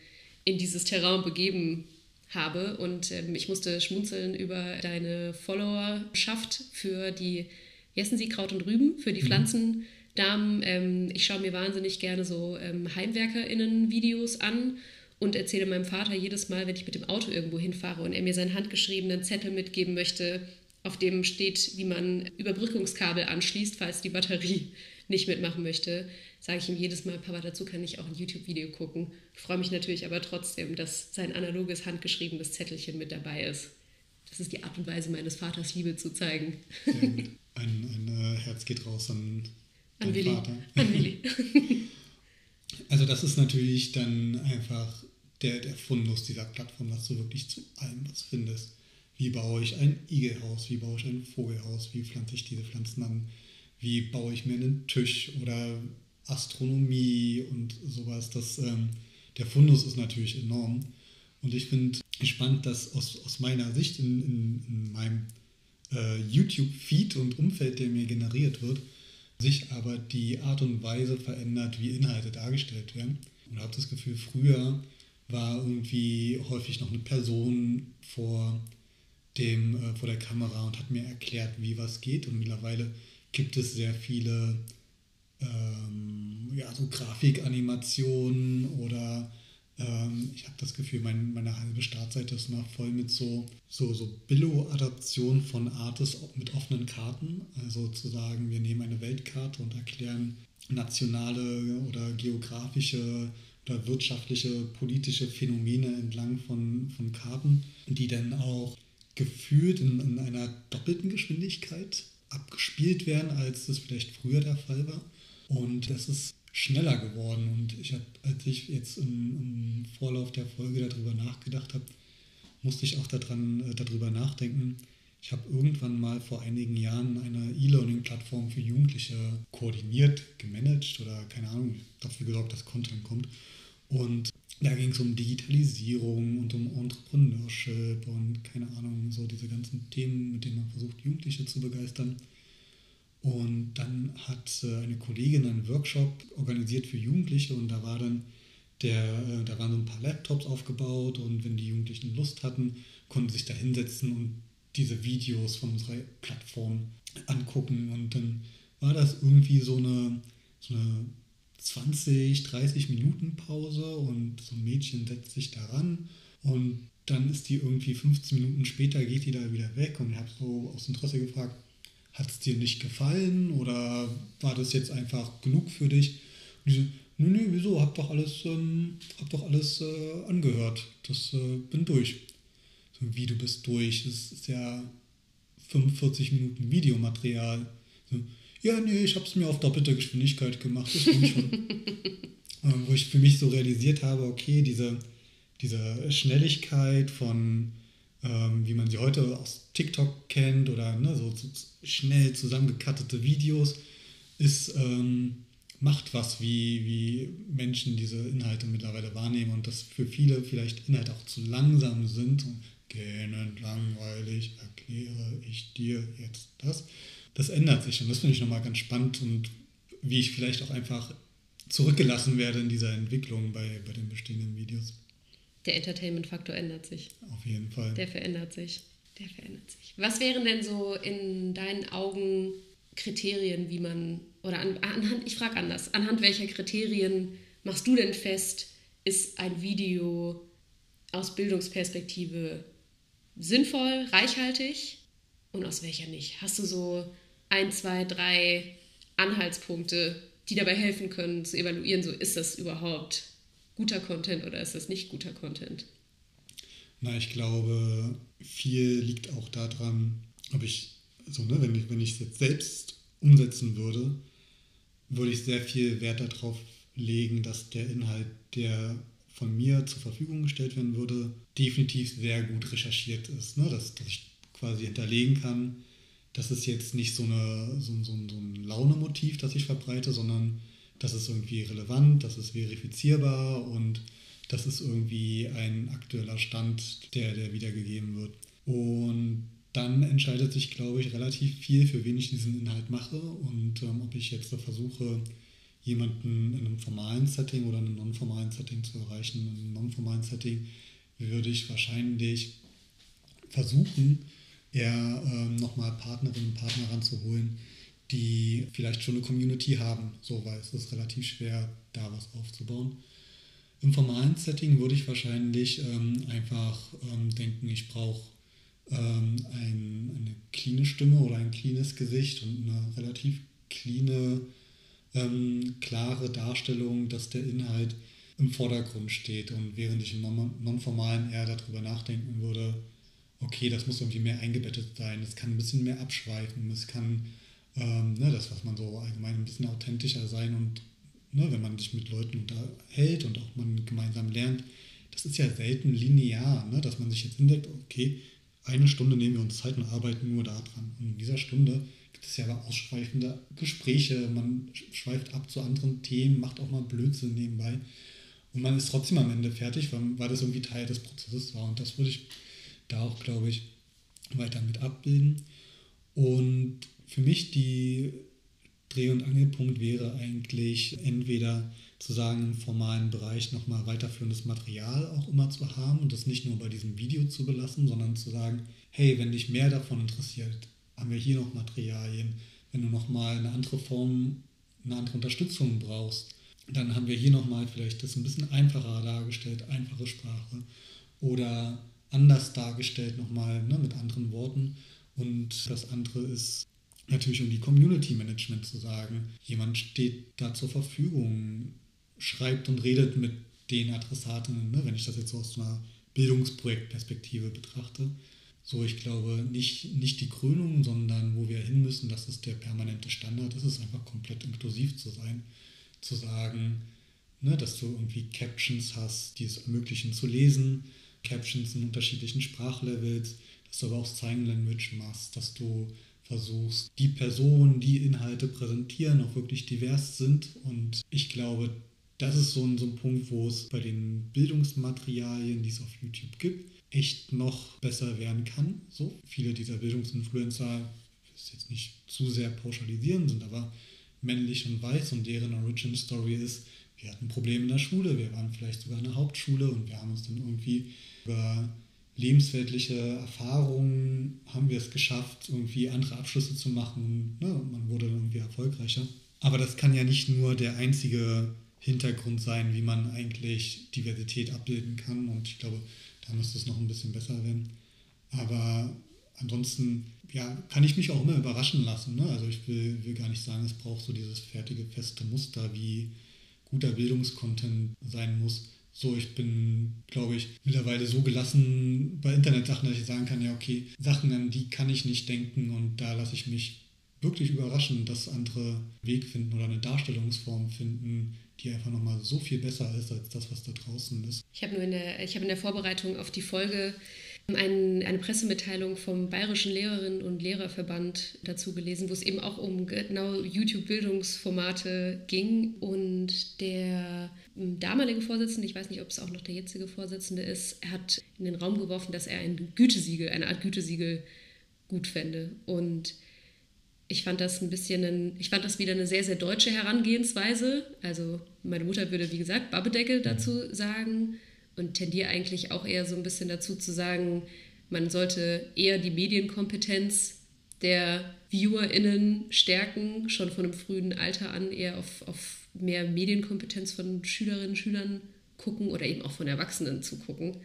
in dieses Terrain begeben habe. Und ähm, ich musste schmunzeln über deine Followerschaft für die, wie heißen sie, Kraut und Rüben, für die Pflanzendamen. Ähm, ich schaue mir wahnsinnig gerne so ähm, HeimwerkerInnen-Videos an und erzähle meinem Vater jedes Mal, wenn ich mit dem Auto irgendwo hinfahre und er mir seinen handgeschriebenen Zettel mitgeben möchte, auf dem steht, wie man Überbrückungskabel anschließt, falls die Batterie nicht mitmachen möchte, sage ich ihm jedes Mal, Papa, dazu kann ich auch ein YouTube-Video gucken. Freue mich natürlich aber trotzdem, dass sein analoges, handgeschriebenes Zettelchen mit dabei ist. Das ist die Art und Weise meines Vaters, Liebe zu zeigen. Sehr gut. Ein, ein äh, Herz geht raus an, An Willi. Vater. An Willi. Also das ist natürlich dann einfach der, der Fundus dieser Plattform, dass du wirklich zu allem was findest. Wie baue ich ein Igelhaus, wie baue ich ein Vogelhaus, wie pflanze ich diese Pflanzen an, wie baue ich mir einen Tisch oder Astronomie und sowas. Das, ähm, der Fundus ist natürlich enorm. Und ich finde spannend, dass aus, aus meiner Sicht in, in, in meinem äh, YouTube-Feed und Umfeld, der mir generiert wird, sich aber die Art und Weise verändert, wie Inhalte dargestellt werden. Und habe das Gefühl, früher war irgendwie häufig noch eine Person vor, dem, äh, vor der Kamera und hat mir erklärt, wie was geht. Und mittlerweile gibt es sehr viele ähm, ja, so Grafikanimationen oder ähm, ich habe das Gefühl, mein, meine halbe Startseite ist noch voll mit so, so, so Billo-Adaptionen von Artists mit offenen Karten. Also zu sagen, wir nehmen eine Weltkarte und erklären nationale oder geografische oder wirtschaftliche, politische Phänomene entlang von, von Karten, die dann auch gefühlt in, in einer doppelten Geschwindigkeit abgespielt werden, als das vielleicht früher der Fall war. Und das ist schneller geworden. Und ich habe, als ich jetzt im, im, Vorlauf der Folge darüber nachgedacht habe, musste ich auch daran, äh, darüber nachdenken. Ich habe irgendwann mal vor einigen Jahren eine E-Learning-Plattform für Jugendliche koordiniert, gemanagt oder keine Ahnung, dafür gesorgt, dass Content kommt. Und da ging es um Digitalisierung und um Entrepreneurship und keine Ahnung, so diese ganzen Themen, mit denen man versucht, Jugendliche zu begeistern. Und dann hat äh, eine Kollegin einen Workshop organisiert für Jugendliche und da war dann der, äh, da waren so ein paar Laptops aufgebaut und wenn die Jugendlichen Lust hatten, konnten sie sich da hinsetzen und diese Videos von unserer Plattform angucken. Und dann war das irgendwie so eine, so eine 20, 30 Minuten Pause und so ein Mädchen setzt sich daran und dann ist die irgendwie 15 Minuten später, geht die da wieder weg und ich habe so aus Interesse gefragt, hat es dir nicht gefallen oder war das jetzt einfach genug für dich? Und die so, nö, nö, wieso, hab doch alles, ähm, hab doch alles äh, angehört, das äh, bin durch. Wie du bist durch, das ist ja 45 Minuten Videomaterial. Ja, nee, ich habe es mir auf doppelte Geschwindigkeit gemacht, das ging schon. ähm, wo ich für mich so realisiert habe, okay, diese, diese Schnelligkeit von ähm, wie man sie heute aus TikTok kennt oder ne, so, so schnell zusammengekattete Videos, ist, ähm, macht was, wie, wie Menschen diese Inhalte mittlerweile wahrnehmen und dass für viele vielleicht Inhalte auch zu langsam sind. Und gähnend langweilig erkläre ich dir jetzt das. Das ändert sich und das finde ich nochmal ganz spannend und wie ich vielleicht auch einfach zurückgelassen werde in dieser Entwicklung bei, bei den bestehenden Videos. Der Entertainment-Faktor ändert sich. Auf jeden Fall. Der verändert sich. Der verändert sich. Was wären denn so in deinen Augen Kriterien, wie man, oder an, anhand, ich frage anders, anhand welcher Kriterien machst du denn fest, ist ein Video aus Bildungsperspektive sinnvoll, reichhaltig und aus welcher nicht? Hast du so ein, zwei, drei Anhaltspunkte, die dabei helfen können zu evaluieren, so ist das überhaupt guter Content oder ist das nicht guter Content? Na, ich glaube, viel liegt auch daran, ob ich, so, ne, wenn ich, wenn ich es jetzt selbst umsetzen würde, würde ich sehr viel Wert darauf legen, dass der Inhalt, der von mir zur Verfügung gestellt werden würde, definitiv sehr gut recherchiert ist. Ne? Dass, dass ich quasi hinterlegen kann, das ist jetzt nicht so, eine, so, so, so ein Launemotiv, das ich verbreite, sondern das ist irgendwie relevant, das ist verifizierbar und das ist irgendwie ein aktueller Stand, der, der wiedergegeben wird. Und dann entscheidet sich, glaube ich, relativ viel, für wen ich diesen Inhalt mache und ähm, ob ich jetzt versuche, jemanden in einem formalen Setting oder in einem non-formalen Setting zu erreichen. In einem non-formalen Setting würde ich wahrscheinlich versuchen, eher ähm, nochmal Partnerinnen und Partner ranzuholen, die vielleicht schon eine Community haben, so weil es ist relativ schwer, da was aufzubauen. Im formalen Setting würde ich wahrscheinlich ähm, einfach ähm, denken, ich brauche ähm, ein, eine cleane Stimme oder ein cleanes Gesicht und eine relativ cleane, ähm, klare Darstellung, dass der Inhalt im Vordergrund steht. Und während ich im non-formalen eher darüber nachdenken würde, okay, das muss irgendwie mehr eingebettet sein, es kann ein bisschen mehr abschweifen, es kann ähm, ne, das, was man so allgemein ein bisschen authentischer sein und ne, wenn man sich mit Leuten unterhält und auch man gemeinsam lernt, das ist ja selten linear, ne, dass man sich jetzt entdeckt, okay, eine Stunde nehmen wir uns Zeit und arbeiten nur daran. Und in dieser Stunde es ja aber ausschweifende Gespräche, man schweift ab zu anderen Themen, macht auch mal Blödsinn nebenbei. Und man ist trotzdem am Ende fertig, weil, weil das irgendwie Teil des Prozesses war. Und das würde ich da auch, glaube ich, weiter mit abbilden. Und für mich die Dreh- und Angelpunkt wäre eigentlich entweder zu sagen, im formalen Bereich nochmal weiterführendes Material auch immer zu haben und das nicht nur bei diesem Video zu belassen, sondern zu sagen, hey, wenn dich mehr davon interessiert, haben wir hier noch Materialien. Wenn du nochmal eine andere Form, eine andere Unterstützung brauchst, dann haben wir hier nochmal vielleicht das ein bisschen einfacher dargestellt, einfache Sprache oder anders dargestellt nochmal ne, mit anderen Worten. Und das andere ist natürlich um die Community Management zu sagen. Jemand steht da zur Verfügung, schreibt und redet mit den Adressatinnen, ne, wenn ich das jetzt aus einer Bildungsprojektperspektive betrachte. So, ich glaube, nicht, nicht die Krönung, sondern wo wir hin müssen, das ist der permanente Standard, das ist einfach komplett inklusiv zu sein. Zu sagen, ne, dass du irgendwie Captions hast, die es ermöglichen zu lesen, Captions in unterschiedlichen Sprachlevels, dass du aber auch Sign Language machst, dass du versuchst, die Personen, die Inhalte präsentieren, auch wirklich divers sind. Und ich glaube, das ist so ein, so ein Punkt, wo es bei den Bildungsmaterialien, die es auf YouTube gibt, echt noch besser werden kann. So viele dieser Bildungsinfluencer, ich will es jetzt nicht zu sehr pauschalisieren, sind aber männlich und weiß und deren Origin Story ist, wir hatten Probleme in der Schule, wir waren vielleicht sogar in der Hauptschule und wir haben uns dann irgendwie über lebensweltliche Erfahrungen haben wir es geschafft, irgendwie andere Abschlüsse zu machen. Ne? Man wurde irgendwie erfolgreicher. Aber das kann ja nicht nur der einzige Hintergrund sein, wie man eigentlich Diversität abbilden kann. Und ich glaube, da müsste es noch ein bisschen besser werden. Aber ansonsten ja, kann ich mich auch immer überraschen lassen. Ne? Also ich will, will gar nicht sagen, es braucht so dieses fertige, feste Muster, wie guter Bildungskontent sein muss. So, ich bin, glaube ich, mittlerweile so gelassen bei Internetsachen, dass ich sagen kann, ja, okay, Sachen, an die kann ich nicht denken und da lasse ich mich wirklich überraschen, dass andere Weg finden oder eine Darstellungsform finden, die einfach nochmal so viel besser ist als das, was da draußen ist. Ich habe nur in der, ich habe in der Vorbereitung auf die Folge ein, eine Pressemitteilung vom Bayerischen Lehrerinnen- und Lehrerverband dazu gelesen, wo es eben auch um genau YouTube-Bildungsformate ging. Und der damalige Vorsitzende, ich weiß nicht, ob es auch noch der jetzige Vorsitzende ist, hat in den Raum geworfen, dass er ein Gütesiegel, eine Art Gütesiegel gut fände. Und ich fand das ein bisschen, ein, ich fand das wieder eine sehr, sehr deutsche Herangehensweise. Also meine Mutter würde, wie gesagt, Babbedeckel dazu sagen und tendiere eigentlich auch eher so ein bisschen dazu zu sagen, man sollte eher die Medienkompetenz der ViewerInnen stärken, schon von einem frühen Alter an eher auf, auf mehr Medienkompetenz von Schülerinnen und Schülern gucken oder eben auch von Erwachsenen zu gucken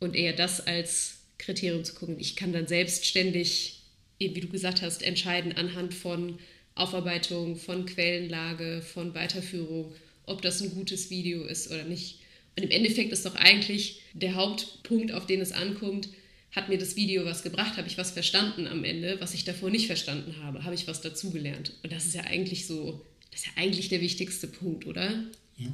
und eher das als Kriterium zu gucken. Ich kann dann selbstständig, eben wie du gesagt hast, entscheiden anhand von Aufarbeitung, von Quellenlage, von Weiterführung, ob das ein gutes Video ist oder nicht. Und im Endeffekt ist doch eigentlich der Hauptpunkt, auf den es ankommt, hat mir das Video was gebracht, habe ich was verstanden am Ende, was ich davor nicht verstanden habe, habe ich was dazugelernt. Und das ist ja eigentlich so, das ist ja eigentlich der wichtigste Punkt, oder? Ja,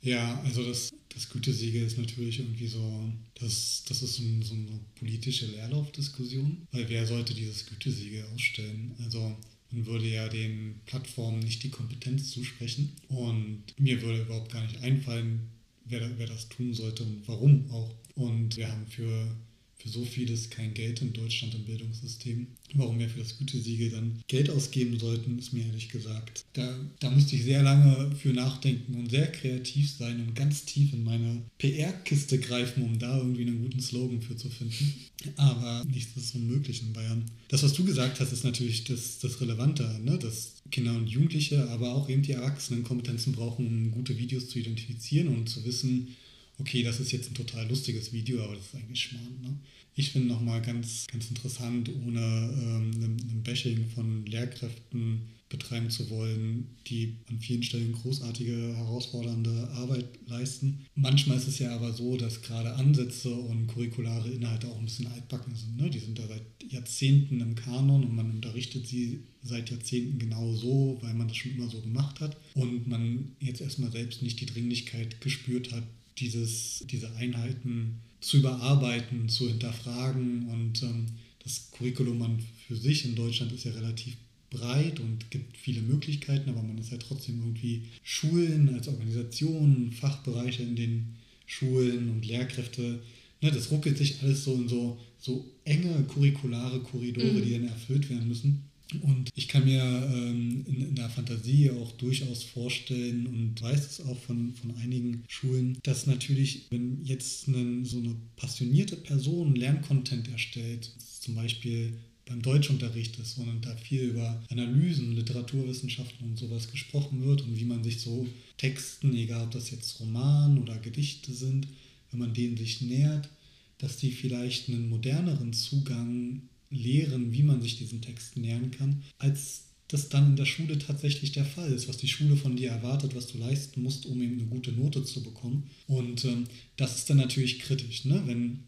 ja also das, das Gütesiegel ist natürlich irgendwie so, das, das ist so, so eine politische Leerlaufdiskussion, weil wer sollte dieses Gütesiegel ausstellen? Also man würde ja den Plattformen nicht die Kompetenz zusprechen und mir würde überhaupt gar nicht einfallen, wer, wer das tun sollte und warum auch. Und wir haben für für so vieles kein Geld in Deutschland im Bildungssystem. Warum wir für das Gütesiegel dann Geld ausgeben sollten, ist mir ehrlich gesagt. Da, da müsste ich sehr lange für nachdenken und sehr kreativ sein und ganz tief in meine PR-Kiste greifen, um da irgendwie einen guten Slogan für zu finden. Aber nichts ist unmöglich in Bayern. Das, was du gesagt hast, ist natürlich das, das Relevante, ne? dass Kinder und Jugendliche, aber auch eben die Erwachsenen Kompetenzen brauchen, um gute Videos zu identifizieren und zu wissen, okay, das ist jetzt ein total lustiges Video, aber das ist eigentlich Schmarrn. Ne? Ich finde nochmal ganz, ganz interessant, ohne ähm, ein Bashing von Lehrkräften betreiben zu wollen, die an vielen Stellen großartige, herausfordernde Arbeit leisten. Manchmal ist es ja aber so, dass gerade Ansätze und curriculare Inhalte auch ein bisschen altbacken sind. Ne? Die sind da seit Jahrzehnten im Kanon und man unterrichtet sie seit Jahrzehnten genau so, weil man das schon immer so gemacht hat und man jetzt erstmal selbst nicht die Dringlichkeit gespürt hat, dieses, diese Einheiten zu überarbeiten, zu hinterfragen. Und ähm, das Curriculum an für sich in Deutschland ist ja relativ breit und gibt viele Möglichkeiten, aber man ist ja trotzdem irgendwie Schulen als Organisation, Fachbereiche in den Schulen und Lehrkräfte. Ne, das ruckelt sich alles so in so, so enge curriculare Korridore, mhm. die dann erfüllt werden müssen. Und ich kann mir ähm, in, in, der Fantasie auch durchaus vorstellen und weiß es auch von, von einigen Schulen, dass natürlich, wenn jetzt eine, so eine passionierte Person Lerncontent erstellt, zum Beispiel beim Deutschunterricht ist, sondern da viel über Analysen, Literaturwissenschaften und sowas gesprochen wird und wie man sich so Texten, egal ob das jetzt Roman oder Gedichte sind, wenn man denen sich nähert, dass die vielleicht einen moderneren Zugang lehren, wie man sich diesen Texten nähern kann, als das dann in der Schule tatsächlich der Fall ist, was die Schule von dir erwartet, was du leisten musst, um eben eine gute Note zu bekommen. Und ähm, das ist dann natürlich kritisch, ne? wenn,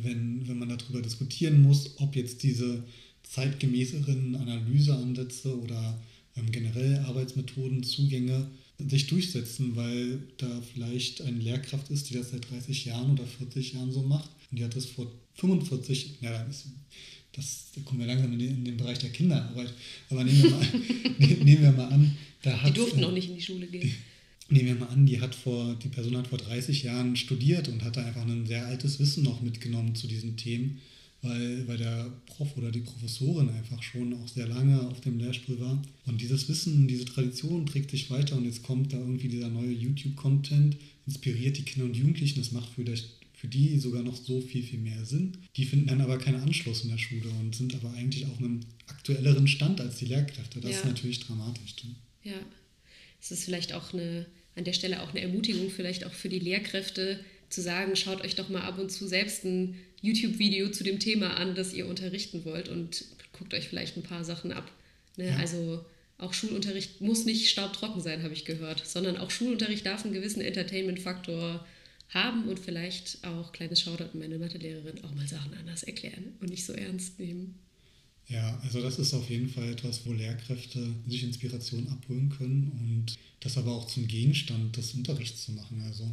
wenn, wenn man darüber diskutieren muss, ob jetzt diese zeitgemäßeren Analyseansätze oder ähm, generell Arbeitsmethoden, Zugänge sich durchsetzen, weil da vielleicht eine Lehrkraft ist, die das seit 30 Jahren oder 40 Jahren so macht und die hat das vor 45, ja, das, da kommen wir langsam in den, in den Bereich der Kinderarbeit. Aber nehmen wir mal, nehmen wir mal an, da hat. Die durften noch nicht in die Schule gehen. Nehmen wir mal an, die, hat vor, die Person hat vor 30 Jahren studiert und hat da einfach ein sehr altes Wissen noch mitgenommen zu diesen Themen, weil, weil der Prof oder die Professorin einfach schon auch sehr lange auf dem Lehrstuhl war. Und dieses Wissen, diese Tradition trägt sich weiter und jetzt kommt da irgendwie dieser neue YouTube-Content, inspiriert die Kinder und Jugendlichen, das macht für, für die sogar noch so viel, viel mehr Sinn. Die finden dann aber keinen Anschluss in der Schule und sind aber eigentlich auf einem aktuelleren Stand als die Lehrkräfte. Das ja. ist natürlich dramatisch. Ja, es ist vielleicht auch eine, an der Stelle auch eine Ermutigung, vielleicht auch für die Lehrkräfte zu sagen, schaut euch doch mal ab und zu selbst ein YouTube-Video zu dem Thema an, das ihr unterrichten wollt und guckt euch vielleicht ein paar Sachen ab. Ne? Ja. Also auch Schulunterricht muss nicht staubtrocken sein, habe ich gehört, sondern auch Schulunterricht darf einen gewissen Entertainment-Faktor haben und vielleicht auch, kleines Shoutout an meine Mathelehrerin, auch mal Sachen anders erklären und nicht so ernst nehmen. Ja, also das ist auf jeden Fall etwas, wo Lehrkräfte sich Inspiration abholen können und das aber auch zum Gegenstand des Unterrichts zu machen. Also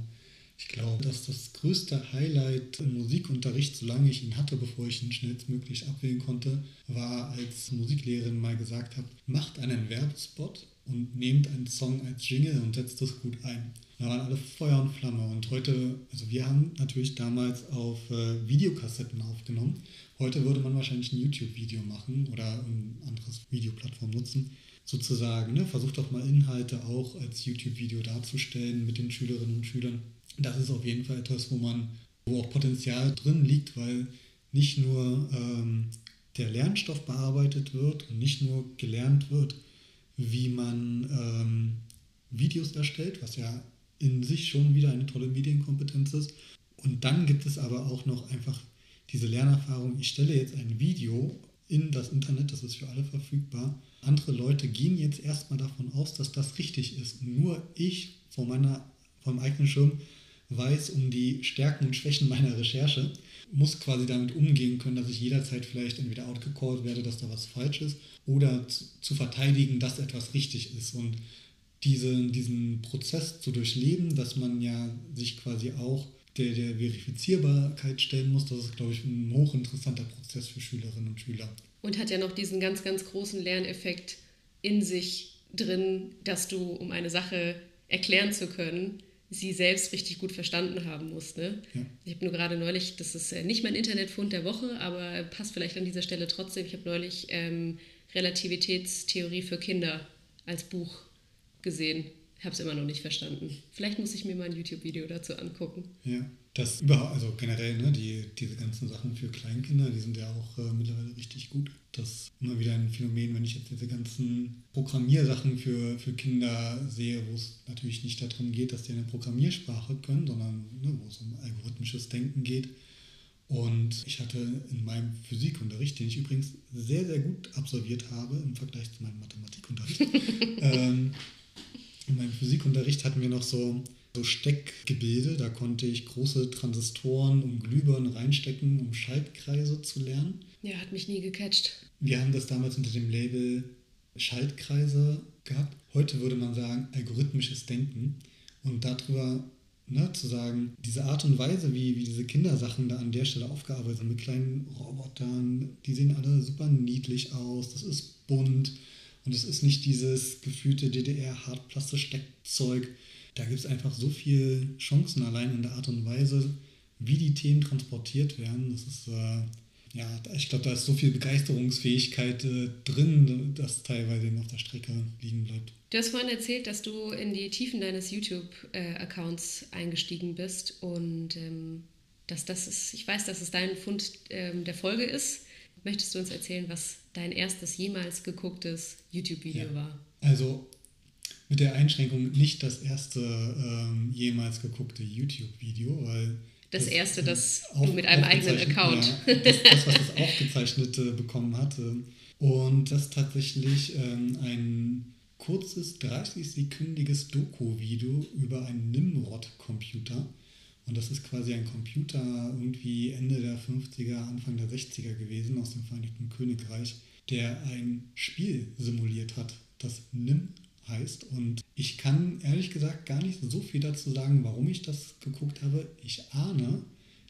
ich glaube, dass das größte Highlight im Musikunterricht, solange ich ihn hatte, bevor ich ihn schnellstmöglich abwählen konnte, war, als Musiklehrerin mal gesagt hat, macht einen Werbespot und nehmt einen Song als Jingle und setzt das gut ein. Da waren alle Feuer und Flamme. Und heute, also wir haben natürlich damals auf äh, Videokassetten aufgenommen. Heute würde man wahrscheinlich ein YouTube-Video machen oder ein anderes Videoplattform nutzen. Sozusagen, ne? versucht doch mal Inhalte auch als YouTube-Video darzustellen mit den Schülerinnen und Schülern. Das ist auf jeden Fall etwas, wo man, wo auch Potenzial drin liegt, weil nicht nur ähm, der Lernstoff bearbeitet wird und nicht nur gelernt wird, wie man ähm, Videos erstellt, was ja in sich schon wieder eine tolle Medienkompetenz ist. Und dann gibt es aber auch noch einfach diese Lernerfahrung, ich stelle jetzt ein Video in das Internet, das ist für alle verfügbar. Andere Leute gehen jetzt erstmal davon aus, dass das richtig ist. Nur ich vor meiner, vom eigenen Schirm weiß um die Stärken und Schwächen meiner Recherche, muss quasi damit umgehen können, dass ich jederzeit vielleicht entweder outgecallt werde, dass da was falsch ist, oder zu, zu verteidigen, dass etwas richtig ist. Und diese, diesen Prozess zu durchleben, dass man ja sich quasi auch der, der Verifizierbarkeit stellen muss, das ist, glaube ich, ein hochinteressanter Prozess für Schülerinnen und Schüler. Und hat ja noch diesen ganz, ganz großen Lerneffekt in sich drin, dass du, um eine Sache erklären zu können, sie selbst richtig gut verstanden haben musst. Ne? Ja. Ich habe nur gerade neulich, das ist äh, nicht mein Internetfund der Woche, aber passt vielleicht an dieser Stelle trotzdem, ich habe neulich ähm, Relativitätstheorie für Kinder als Buch gesehen. Habe es immer noch nicht verstanden. Vielleicht muss ich mir mal ein YouTube-Video dazu angucken. Ja, das überhaupt, also generell, ne, die, diese ganzen Sachen für Kleinkinder, die sind ja auch äh, mittlerweile richtig gut. Das ist immer wieder ein Phänomen, wenn ich jetzt diese ganzen Programmiersachen für, für Kinder sehe, wo es natürlich nicht darum geht, dass die eine Programmiersprache können, sondern ne, wo es um algorithmisches Denken geht. Und ich hatte in meinem Physikunterricht, den ich übrigens sehr, sehr gut absolviert habe im Vergleich zu meinem Mathematikunterricht, ähm, in meinem Physikunterricht hatten wir noch so, so Steckgebilde. Da konnte ich große Transistoren um Glühbirnen reinstecken, um Schaltkreise zu lernen. Ja, hat mich nie gecatcht. Wir haben das damals unter dem Label Schaltkreise gehabt. Heute würde man sagen algorithmisches Denken. Und darüber ne, zu sagen, diese Art und Weise, wie, wie diese Kindersachen da an der Stelle aufgearbeitet sind, mit kleinen Robotern, die sehen alle super niedlich aus, das ist bunt und es ist nicht dieses gefühlte DDR-Hartplaste-Steckzeug. Da gibt es einfach so viele Chancen allein in der Art und Weise, wie die Themen transportiert werden. Das ist, äh, ja, ich glaube, da ist so viel Begeisterungsfähigkeit äh, drin, dass teilweise eben auf der Strecke liegen bleibt. Du hast vorhin erzählt, dass du in die Tiefen deines YouTube-Accounts eingestiegen bist und ähm, dass das ist, ich weiß, dass es dein Fund ähm, der Folge ist möchtest du uns erzählen, was dein erstes jemals gegucktes YouTube-Video Ja. war? Also mit der Einschränkung nicht das erste ähm, jemals geguckte YouTube-Video, weil Das erste, das auf- du mit einem eigenen Account. Ja, das, das, was das aufgezeichnete bekommen hatte. Und das tatsächlich ähm, ein kurzes, 30-sekündiges Doku-Video über einen Nimrod-Computer. Und das ist quasi ein Computer irgendwie Ende der 50er, Anfang der 60er gewesen aus dem Vereinigten Königreich, der ein Spiel simuliert hat, das NIM heißt. Und ich kann ehrlich gesagt gar nicht so viel dazu sagen, warum ich das geguckt habe. Ich ahne,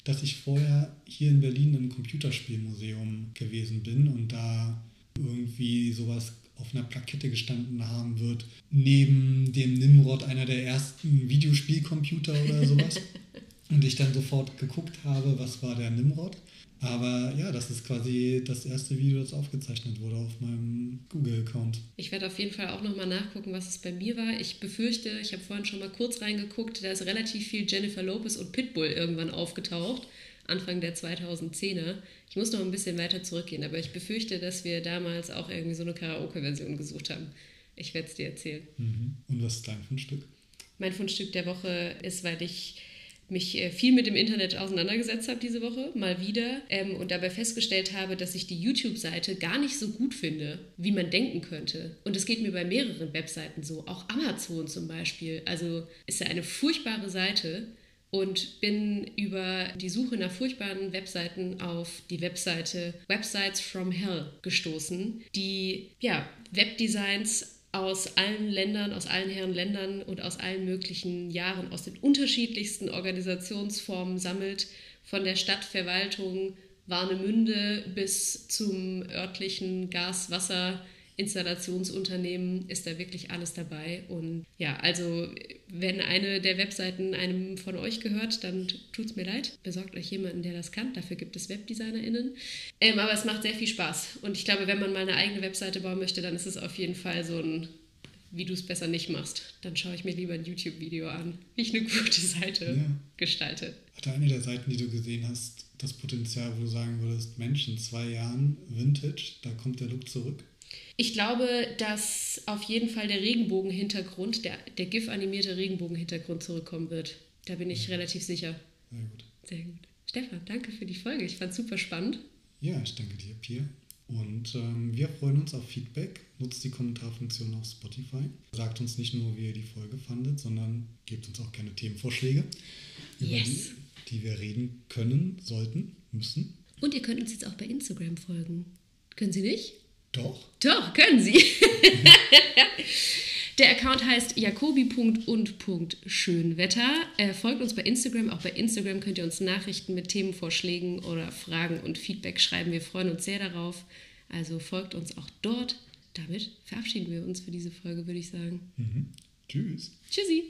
dass ich vorher hier in Berlin im Computerspielmuseum gewesen bin und da irgendwie sowas auf einer Plakette gestanden haben wird, neben dem Nimrod einer der ersten Videospielcomputer oder sowas. und ich dann sofort geguckt habe, was war der Nimrod. Aber ja, das ist quasi das erste Video, das aufgezeichnet wurde auf meinem Google-Account. Ich werde auf jeden Fall auch nochmal nachgucken, was es bei mir war. Ich befürchte, ich habe vorhin schon mal kurz reingeguckt, da ist relativ viel Jennifer Lopez und Pitbull irgendwann aufgetaucht, Anfang der 2010er. Ich muss noch ein bisschen weiter zurückgehen, aber ich befürchte, dass wir damals auch irgendwie so eine Karaoke-Version gesucht haben. Ich werde es dir erzählen. Mhm. Und was ist dein Fundstück? Mein Fundstück der Woche ist, weil ich mich äh, viel mit dem Internet auseinandergesetzt habe diese Woche, mal wieder, ähm, und dabei festgestellt habe, dass ich die YouTube-Seite gar nicht so gut finde, wie man denken könnte. Und es geht mir bei mehreren Webseiten so, auch Amazon zum Beispiel. Also ist ja eine furchtbare Seite und bin über die Suche nach furchtbaren Webseiten auf die Webseite Websites from Hell gestoßen, die ja Webdesigns aus allen Ländern, aus allen Herren Ländern und aus allen möglichen Jahren, aus den unterschiedlichsten Organisationsformen sammelt, von der Stadtverwaltung Warnemünde bis zum örtlichen Gas-Wasser-Installationsunternehmen ist da wirklich alles dabei. Und ja, also wenn eine der Webseiten einem von euch gehört, dann tut es mir leid. Besorgt euch jemanden, der das kann. Dafür gibt es WebdesignerInnen. Ähm, aber es macht sehr viel Spaß. Und ich glaube, wenn man mal eine eigene Webseite bauen möchte, dann ist es auf jeden Fall so ein wie du es besser nicht machst, dann schaue ich mir lieber ein YouTube-Video an, wie ich eine gute Seite Ja. gestalte. Hatte eine der Seiten, die du gesehen hast, das Potenzial, wo du sagen würdest, Mensch, in zwei Jahren Vintage, da kommt der Look zurück? Ich glaube, dass auf jeden Fall der Regenbogenhintergrund, der, der GIF-animierte Regenbogenhintergrund zurückkommen wird. Da bin ich relativ sicher. Sehr gut. Sehr gut. Stefan, danke für die Folge. Ich fand es super spannend. Ja, ich danke dir, Pia. Und ähm, wir freuen uns auf Feedback. Nutzt die Kommentarfunktion auf Spotify. Sagt uns nicht nur, wie ihr die Folge fandet, sondern gebt uns auch gerne Themenvorschläge, über Yes. die, die wir reden können, sollten, müssen. Und ihr könnt uns jetzt auch bei Instagram folgen. Können Sie nicht? Doch. Doch, können Sie. Der Account heißt jakobi.und.schönwetter. Äh, folgt uns bei Instagram. Auch bei Instagram könnt ihr uns Nachrichten mit Themenvorschlägen oder Fragen und Feedback schreiben. Wir freuen uns sehr darauf. Also folgt uns auch dort. Damit verabschieden wir uns für diese Folge, würde ich sagen. Mhm. Tschüss. Tschüssi.